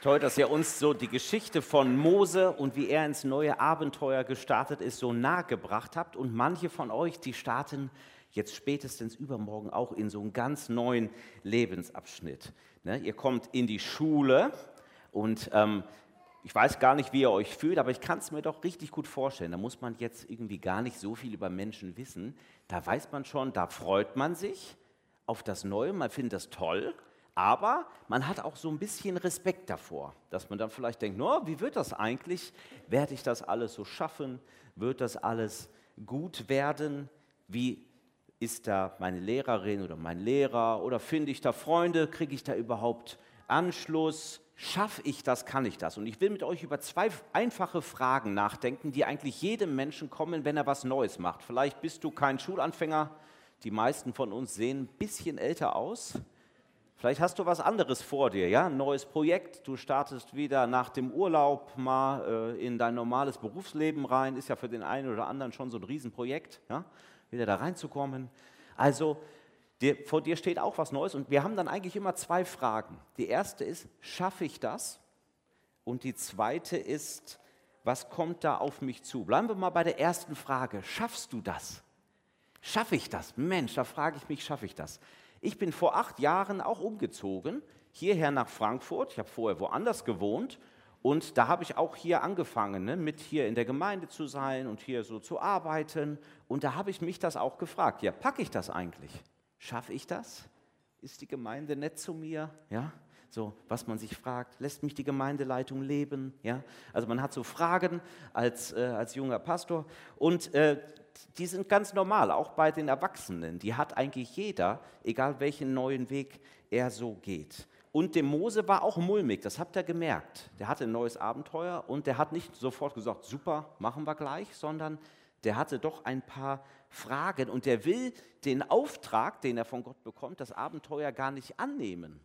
Toll, dass ihr uns so die Geschichte von Mose und wie er ins neue Abenteuer gestartet ist, so nahe gebracht habt. Und manche von euch, die starten jetzt spätestens übermorgen auch in so einen ganz neuen Lebensabschnitt. Ne? Ihr kommt in die Schule und ähm, ich weiß gar nicht, wie ihr euch fühlt, aber ich kann es mir doch richtig gut vorstellen. Da muss man jetzt irgendwie gar nicht so viel über Menschen wissen. Da weiß man schon, da freut man sich auf das Neue, man findet das toll aber man hat auch so ein bisschen Respekt davor, dass man dann vielleicht denkt, no, wie wird das eigentlich? Werde ich das alles so schaffen? Wird das alles gut werden? Wie ist da meine Lehrerin oder mein Lehrer? Oder finde ich da Freunde? Kriege ich da überhaupt Anschluss? Schaffe ich das? Kann ich das? Und ich will mit euch über zwei einfache Fragen nachdenken, die eigentlich jedem Menschen kommen, wenn er was Neues macht. Vielleicht bist du kein Schulanfänger. Die meisten von uns sehen ein bisschen älter aus. Vielleicht hast du was anderes vor dir, ja? Ein neues Projekt, du startest wieder nach dem Urlaub mal äh, in dein normales Berufsleben rein, ist ja für den einen oder anderen schon so ein Riesenprojekt, ja? Wieder da reinzukommen. Also dir, vor dir steht auch was Neues und wir haben dann eigentlich immer zwei Fragen. Die erste ist, schaffe ich das? Und die zweite ist, was kommt da auf mich zu? Bleiben wir mal bei der ersten Frage. Schaffst du das? Schaffe ich das? Mensch, da frage ich mich, schaffe ich das? Ich bin vor acht Jahren auch umgezogen, hierher nach Frankfurt. Ich habe vorher woanders gewohnt und da habe ich auch hier angefangen, ne, mit hier in der Gemeinde zu sein und hier so zu arbeiten. Und da habe ich mich das auch gefragt. Ja, packe ich das eigentlich? Schaffe ich das? Ist die Gemeinde nett zu mir? Ja, so was man sich fragt, lässt mich die Gemeindeleitung leben? Ja, also man hat so Fragen als, äh, als junger Pastor und äh, die sind ganz normal, auch bei den Erwachsenen. Die hat eigentlich jeder, egal welchen neuen Weg er so geht. Und dem Mose war auch mulmig, das habt ihr gemerkt. Der hatte ein neues Abenteuer und der hat nicht sofort gesagt, super, machen wir gleich, sondern der hatte doch ein paar Fragen und der will den Auftrag, den er von Gott bekommt, das Abenteuer gar nicht annehmen.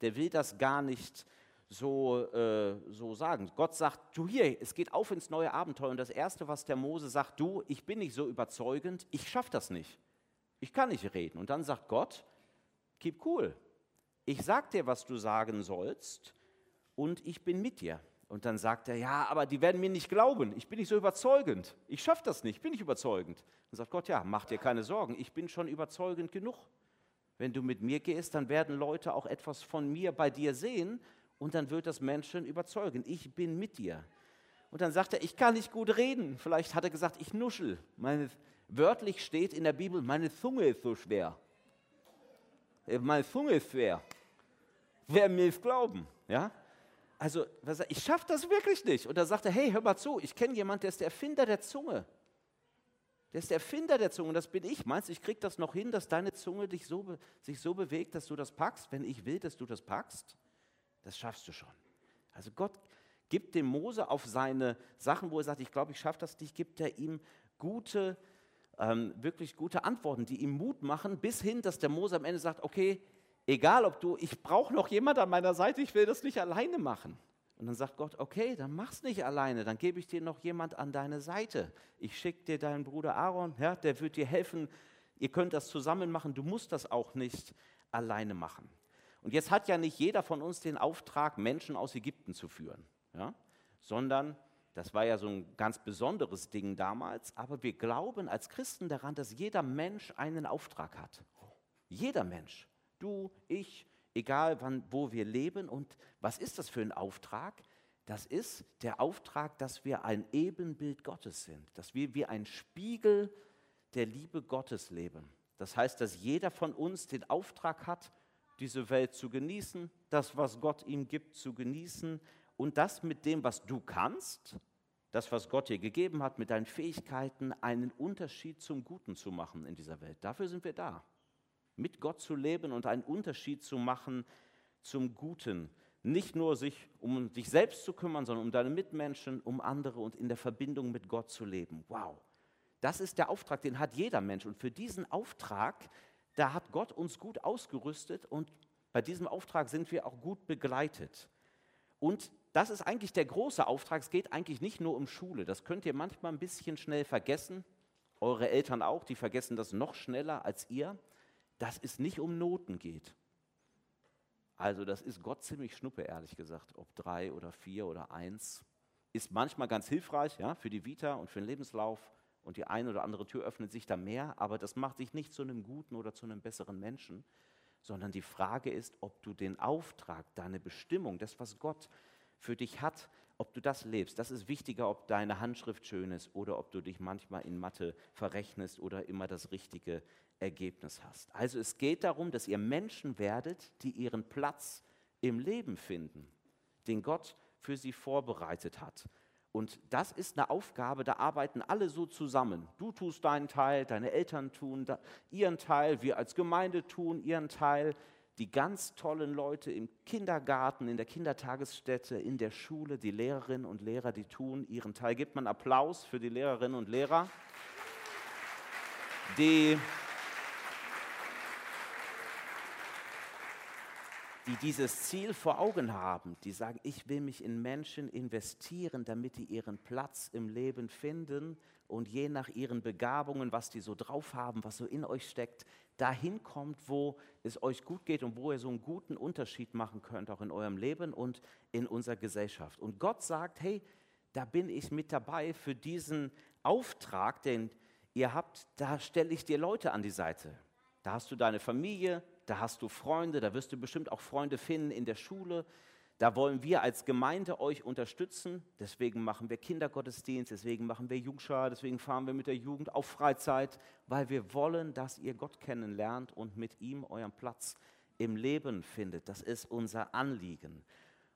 Der will das gar nicht so, äh, so sagen. Gott sagt, du hier, es geht auf ins neue Abenteuer. Und das Erste, was der Mose sagt, du, ich bin nicht so überzeugend, ich schaffe das nicht. Ich kann nicht reden. Und dann sagt Gott, keep cool. Ich sag dir, was du sagen sollst und ich bin mit dir. Und dann sagt er, ja, aber die werden mir nicht glauben. Ich bin nicht so überzeugend. Ich schaffe das nicht, bin nicht überzeugend. Dann sagt Gott, ja, mach dir keine Sorgen. Ich bin schon überzeugend genug. Wenn du mit mir gehst, dann werden Leute auch etwas von mir bei dir sehen und dann wird das Menschen überzeugen. Ich bin mit dir. Und dann sagt er, ich kann nicht gut reden. Vielleicht hat er gesagt, ich nuschel. Meine, wörtlich steht in der Bibel, meine Zunge ist so schwer. Äh, meine Zunge ist schwer. Wer mir es glauben? Ja? Also, ich schaffe das wirklich nicht. Und dann sagt er, hey, hör mal zu, ich kenne jemanden, der ist der Erfinder der Zunge. Der ist der Erfinder der Zunge, und das bin ich. Meinst du, ich kriege das noch hin, dass deine Zunge dich so, sich so bewegt, dass du das packst, wenn ich will, dass du das packst? Das schaffst du schon. Also Gott gibt dem Mose auf seine Sachen, wo er sagt, ich glaube, ich schaffe das nicht, gibt er ihm gute, ähm, wirklich gute Antworten, die ihm Mut machen, bis hin, dass der Mose am Ende sagt, okay, egal ob du, ich brauche noch jemand an meiner Seite, ich will das nicht alleine machen. Und dann sagt Gott, okay, dann mach's nicht alleine, dann gebe ich dir noch jemand an deine Seite. Ich schicke dir deinen Bruder Aaron, ja, der wird dir helfen. Ihr könnt das zusammen machen, du musst das auch nicht alleine machen. Und jetzt hat ja nicht jeder von uns den Auftrag, Menschen aus Ägypten zu führen, ja? sondern das war ja so ein ganz besonderes Ding damals, aber wir glauben als Christen daran, dass jeder Mensch einen Auftrag hat. Jeder Mensch, du, ich, egal wann, wo wir leben. Und was ist das für ein Auftrag? Das ist der Auftrag, dass wir ein Ebenbild Gottes sind, dass wir wie ein Spiegel der Liebe Gottes leben. Das heißt, dass jeder von uns den Auftrag hat, diese Welt zu genießen, das, was Gott ihm gibt, zu genießen und das mit dem, was du kannst, das, was Gott dir gegeben hat, mit deinen Fähigkeiten, einen Unterschied zum Guten zu machen in dieser Welt. Dafür sind wir da. Mit Gott zu leben und einen Unterschied zu machen zum Guten. Nicht nur sich um dich selbst zu kümmern, sondern um deine Mitmenschen, um andere und in der Verbindung mit Gott zu leben. Wow. Das ist der Auftrag, den hat jeder Mensch. Und für diesen Auftrag da hat Gott uns gut ausgerüstet und bei diesem Auftrag sind wir auch gut begleitet. Und das ist eigentlich der große Auftrag. Es geht eigentlich nicht nur um Schule. Das könnt ihr manchmal ein bisschen schnell vergessen. Eure Eltern auch, die vergessen das noch schneller als ihr. Dass es nicht um Noten geht. Also das ist Gott ziemlich schnuppe, ehrlich gesagt, ob drei oder vier oder eins. Ist manchmal ganz hilfreich ja, für die Vita und für den Lebenslauf und die eine oder andere Tür öffnet sich da mehr, aber das macht dich nicht zu einem guten oder zu einem besseren Menschen, sondern die Frage ist, ob du den Auftrag, deine Bestimmung, das, was Gott für dich hat, ob du das lebst. Das ist wichtiger, ob deine Handschrift schön ist oder ob du dich manchmal in Mathe verrechnest oder immer das richtige Ergebnis hast. Also es geht darum, dass ihr Menschen werdet, die ihren Platz im Leben finden, den Gott für sie vorbereitet hat. Und das ist eine Aufgabe, da arbeiten alle so zusammen. Du tust deinen Teil, deine Eltern tun ihren Teil, wir als Gemeinde tun ihren Teil, die ganz tollen Leute im Kindergarten, in der Kindertagesstätte, in der Schule, die Lehrerinnen und Lehrer, die tun ihren Teil. Gibt man Applaus für die Lehrerinnen und Lehrer, die die dieses Ziel vor Augen haben, die sagen, ich will mich in Menschen investieren, damit die ihren Platz im Leben finden und je nach ihren Begabungen, was die so drauf haben, was so in euch steckt, dahin kommt, wo es euch gut geht und wo ihr so einen guten Unterschied machen könnt, auch in eurem Leben und in unserer Gesellschaft. Und Gott sagt, hey, da bin ich mit dabei für diesen Auftrag, den ihr habt, da stelle ich dir Leute an die Seite. Da hast du deine Familie, da hast du Freunde, da wirst du bestimmt auch Freunde finden in der Schule. Da wollen wir als Gemeinde euch unterstützen. Deswegen machen wir Kindergottesdienst, deswegen machen wir Jungschar, deswegen fahren wir mit der Jugend auf Freizeit, weil wir wollen, dass ihr Gott kennenlernt und mit ihm euren Platz im Leben findet. Das ist unser Anliegen.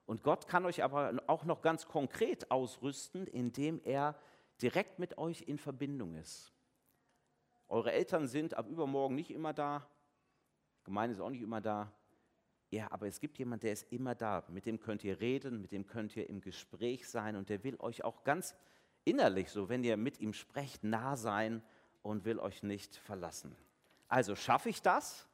Und Gott kann euch aber auch noch ganz konkret ausrüsten, indem er direkt mit euch in Verbindung ist. Eure Eltern sind ab übermorgen nicht immer da, Gemeinde ist auch nicht immer da. Ja, aber es gibt jemanden, der ist immer da. Mit dem könnt ihr reden, mit dem könnt ihr im Gespräch sein und der will euch auch ganz innerlich, so wenn ihr mit ihm sprecht, nah sein und will euch nicht verlassen. Also schaffe ich das?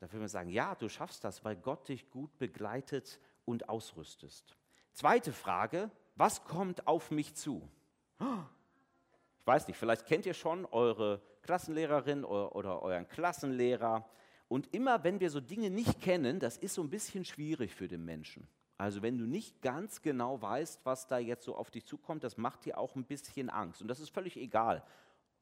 Da will man sagen, ja, du schaffst das, weil Gott dich gut begleitet und ausrüstest. Zweite Frage, was kommt auf mich zu? Ich weiß nicht, vielleicht kennt ihr schon eure Klassenlehrerin oder euren Klassenlehrer. Und immer wenn wir so Dinge nicht kennen, das ist so ein bisschen schwierig für den Menschen. Also wenn du nicht ganz genau weißt, was da jetzt so auf dich zukommt, das macht dir auch ein bisschen Angst. Und das ist völlig egal.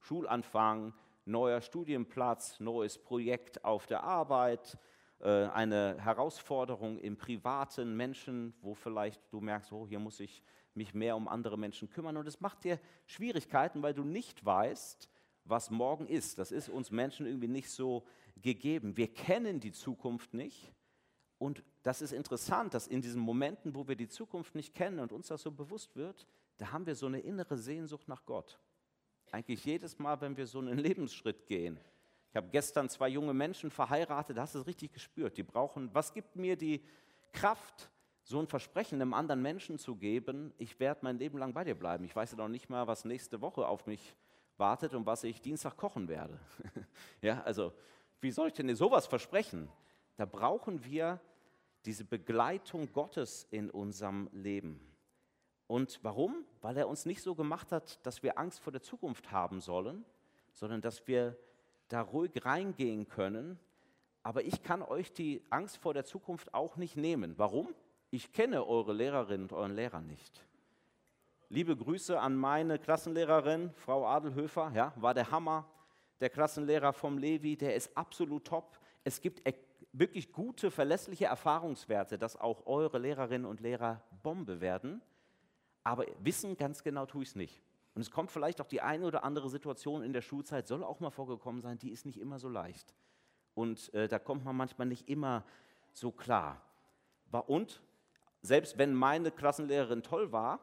Schulanfang, neuer Studienplatz, neues Projekt auf der Arbeit, äh, eine Herausforderung im privaten Menschen, wo vielleicht du merkst, oh, hier muss ich mich mehr um andere Menschen kümmern. Und es macht dir Schwierigkeiten, weil du nicht weißt, was morgen ist. Das ist uns Menschen irgendwie nicht so gegeben. Wir kennen die Zukunft nicht. Und das ist interessant, dass in diesen Momenten, wo wir die Zukunft nicht kennen und uns das so bewusst wird, da haben wir so eine innere Sehnsucht nach Gott. Eigentlich jedes Mal, wenn wir so einen Lebensschritt gehen. Ich habe gestern zwei junge Menschen verheiratet, da hast du es richtig gespürt. Die brauchen, was gibt mir die Kraft, so ein Versprechen einem anderen Menschen zu geben, ich werde mein Leben lang bei dir bleiben. Ich weiß ja noch nicht mal, was nächste Woche auf mich wartet und was ich Dienstag kochen werde. ja, also wie soll ich denn sowas versprechen? Da brauchen wir diese Begleitung Gottes in unserem Leben. Und warum? Weil er uns nicht so gemacht hat, dass wir Angst vor der Zukunft haben sollen, sondern dass wir da ruhig reingehen können. Aber ich kann euch die Angst vor der Zukunft auch nicht nehmen. Warum? Ich kenne eure Lehrerinnen und euren Lehrer nicht. Liebe Grüße an meine Klassenlehrerin, Frau Adelhöfer, ja, war der Hammer. Der Klassenlehrer vom Levi, der ist absolut top. Es gibt e- wirklich gute, verlässliche Erfahrungswerte, dass auch eure Lehrerinnen und Lehrer Bombe werden. Aber wissen ganz genau tue ich es nicht. Und es kommt vielleicht auch die eine oder andere Situation in der Schulzeit, soll auch mal vorgekommen sein, die ist nicht immer so leicht. Und äh, da kommt man manchmal nicht immer so klar. Und selbst wenn meine Klassenlehrerin toll war,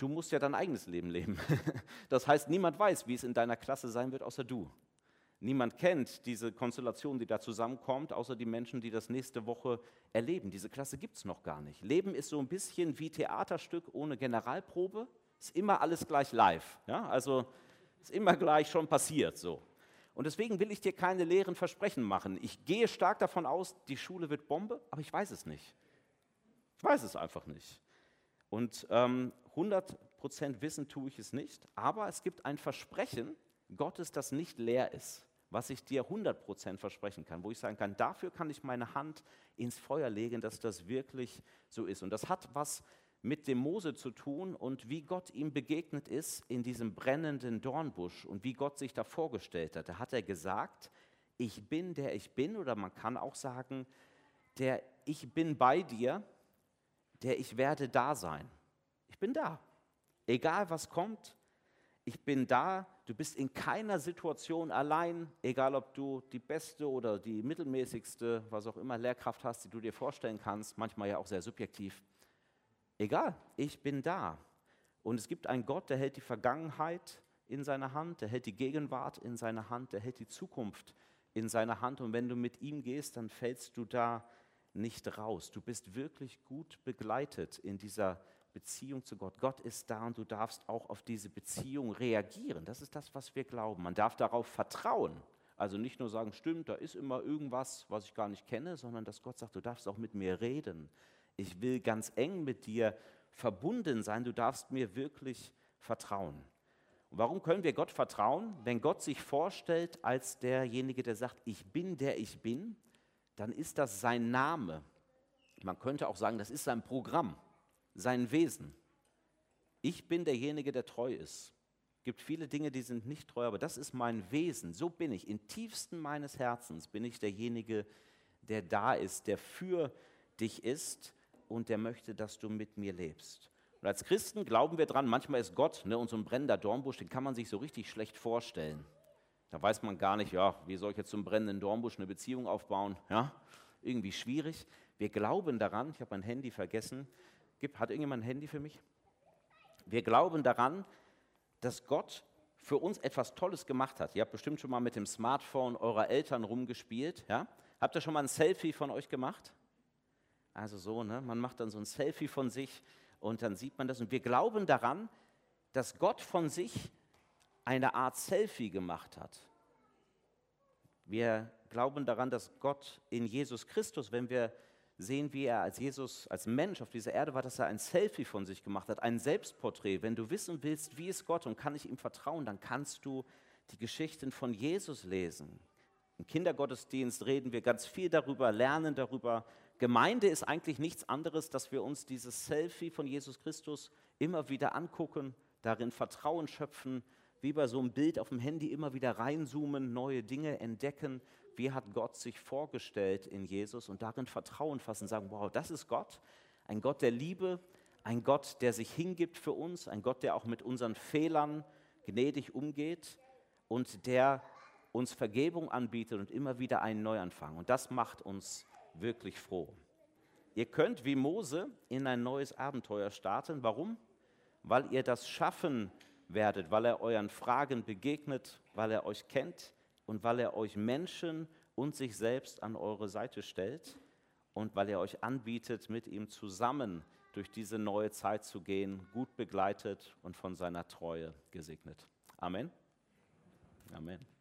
du musst ja dein eigenes Leben leben. Das heißt, niemand weiß, wie es in deiner Klasse sein wird, außer du. Niemand kennt diese Konstellation, die da zusammenkommt, außer die Menschen, die das nächste Woche erleben. Diese Klasse gibt es noch gar nicht. Leben ist so ein bisschen wie Theaterstück ohne Generalprobe. Ist immer alles gleich live. Ja? Also ist immer gleich schon passiert so. Und deswegen will ich dir keine leeren Versprechen machen. Ich gehe stark davon aus, die Schule wird Bombe, aber ich weiß es nicht. Ich weiß es einfach nicht. Und ähm, 100% wissen tue ich es nicht, aber es gibt ein Versprechen Gottes, das nicht leer ist. was ich dir 100% versprechen kann, wo ich sagen kann, dafür kann ich meine Hand ins Feuer legen, dass das wirklich so ist. Und das hat was mit dem Mose zu tun und wie Gott ihm begegnet ist in diesem brennenden Dornbusch und wie Gott sich da vorgestellt hat. Da hat er gesagt, ich bin der ich bin oder man kann auch sagen, der ich bin bei dir, der ich werde da sein. Ich bin da. Egal was kommt, ich bin da. Du bist in keiner Situation allein, egal ob du die beste oder die mittelmäßigste, was auch immer, Lehrkraft hast, die du dir vorstellen kannst, manchmal ja auch sehr subjektiv. Egal, ich bin da. Und es gibt einen Gott, der hält die Vergangenheit in seiner Hand, der hält die Gegenwart in seiner Hand, der hält die Zukunft in seiner Hand. Und wenn du mit ihm gehst, dann fällst du da nicht raus. Du bist wirklich gut begleitet in dieser Beziehung zu Gott. Gott ist da und du darfst auch auf diese Beziehung reagieren. Das ist das, was wir glauben. Man darf darauf vertrauen. Also nicht nur sagen, stimmt, da ist immer irgendwas, was ich gar nicht kenne, sondern dass Gott sagt, du darfst auch mit mir reden ich will ganz eng mit dir verbunden sein, du darfst mir wirklich vertrauen. Und warum können wir Gott vertrauen? Wenn Gott sich vorstellt als derjenige, der sagt, ich bin der ich bin, dann ist das sein Name. Man könnte auch sagen, das ist sein Programm, sein Wesen. Ich bin derjenige, der treu ist. Es gibt viele Dinge, die sind nicht treu, aber das ist mein Wesen. So bin ich. Im tiefsten meines Herzens bin ich derjenige, der da ist, der für dich ist und der möchte, dass du mit mir lebst. Und als Christen glauben wir dran, manchmal ist Gott, ne, und ein brennender Dornbusch, den kann man sich so richtig schlecht vorstellen. Da weiß man gar nicht, ja, wie soll ich jetzt zum brennenden Dornbusch eine Beziehung aufbauen? Ja, irgendwie schwierig. Wir glauben daran, ich habe mein Handy vergessen. Hat irgendjemand ein Handy für mich? Wir glauben daran, dass Gott für uns etwas Tolles gemacht hat. Ihr habt bestimmt schon mal mit dem Smartphone eurer Eltern rumgespielt. Ja? Habt ihr schon mal ein Selfie von euch gemacht? Also so, ne? man macht dann so ein Selfie von sich und dann sieht man das. Und wir glauben daran, dass Gott von sich eine Art Selfie gemacht hat. Wir glauben daran, dass Gott in Jesus Christus, wenn wir sehen, wie er als Jesus, als Mensch auf dieser Erde war, dass er ein Selfie von sich gemacht hat, ein Selbstporträt. Wenn du wissen willst, wie ist Gott und kann ich ihm vertrauen, dann kannst du die Geschichten von Jesus lesen. Im Kindergottesdienst reden wir ganz viel darüber, lernen darüber, Gemeinde ist eigentlich nichts anderes, dass wir uns dieses Selfie von Jesus Christus immer wieder angucken, darin Vertrauen schöpfen, wie bei so einem Bild auf dem Handy immer wieder reinzoomen, neue Dinge entdecken. Wie hat Gott sich vorgestellt in Jesus und darin Vertrauen fassen, sagen, wow, das ist Gott, ein Gott der Liebe, ein Gott, der sich hingibt für uns, ein Gott, der auch mit unseren Fehlern gnädig umgeht und der uns Vergebung anbietet und immer wieder einen Neuanfang. Und das macht uns wirklich froh. Ihr könnt wie Mose in ein neues Abenteuer starten. Warum? Weil ihr das schaffen werdet, weil er euren Fragen begegnet, weil er euch kennt und weil er euch Menschen und sich selbst an eure Seite stellt und weil er euch anbietet, mit ihm zusammen durch diese neue Zeit zu gehen, gut begleitet und von seiner Treue gesegnet. Amen. Amen.